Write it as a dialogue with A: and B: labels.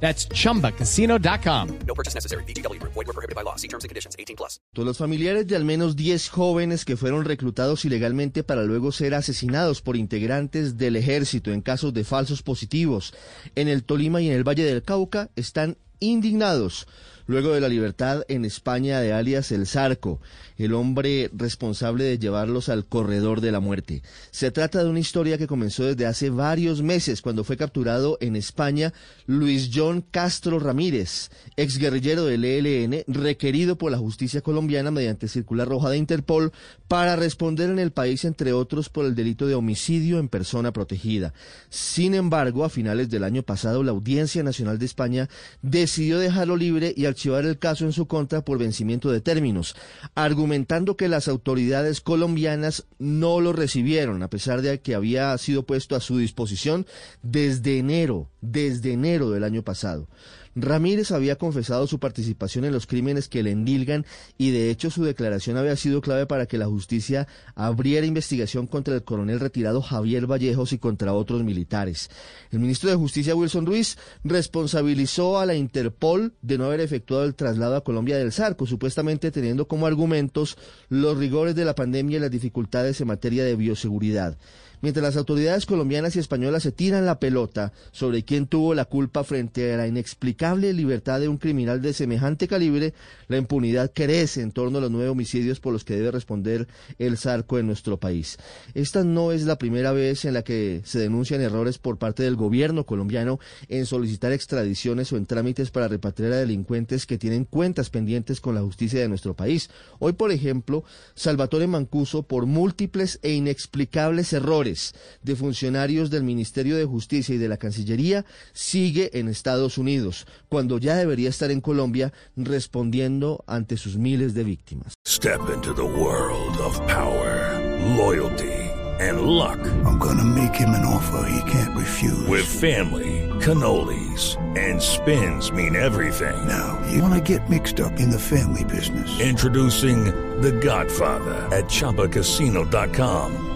A: That's chumbacasino.com.
B: No purchase necessary. BGW. Void were prohibited by law. See terms and conditions. 18 plus.
C: Los familiares de al menos 10 jóvenes que fueron reclutados ilegalmente para luego ser asesinados por integrantes del ejército en casos de falsos positivos en el Tolima y en el Valle del Cauca están indignados luego de la libertad en España de alias El Zarco, el hombre responsable de llevarlos al corredor de la muerte. Se trata de una historia que comenzó desde hace varios meses cuando fue capturado en España Luis John Castro Ramírez, exguerrillero del ELN, requerido por la justicia colombiana mediante circular roja de Interpol para responder en el país, entre otros, por el delito de homicidio en persona protegida. Sin embargo, a finales del año pasado, la Audiencia Nacional de España decidió dejarlo libre y archivar el caso en su contra por vencimiento de términos, argumentando que las autoridades colombianas no lo recibieron, a pesar de que había sido puesto a su disposición desde enero, desde enero del año pasado. Ramírez había confesado su participación en los crímenes que le endilgan y de hecho su declaración había sido clave para que la justicia abriera investigación contra el coronel retirado Javier Vallejos y contra otros militares. El ministro de Justicia Wilson Ruiz responsabilizó a la Interpol de no haber efectuado el traslado a Colombia del Zarco, supuestamente teniendo como argumentos los rigores de la pandemia y las dificultades en materia de bioseguridad mientras las autoridades colombianas y españolas se tiran la pelota sobre quién tuvo la culpa frente a la inexplicable libertad de un criminal de semejante calibre, la impunidad crece en torno a los nueve homicidios por los que debe responder el Zarco en nuestro país. Esta no es la primera vez en la que se denuncian errores por parte del gobierno colombiano en solicitar extradiciones o en trámites para repatriar a delincuentes que tienen cuentas pendientes con la justicia de nuestro país. Hoy, por ejemplo, Salvatore Mancuso, por múltiples e inexplicables errores, de funcionarios del Ministerio de Justicia y de la Cancillería sigue en Estados Unidos, cuando ya debería estar en Colombia respondiendo ante sus miles de víctimas.
D: Step into the world of power, loyalty and luck.
E: I'm gonna make him an offer he can't refuse.
D: With family, cannolis and spins mean everything.
E: Now, you wanna get mixed up in the family business.
D: Introducing The Godfather at chapacasino.com.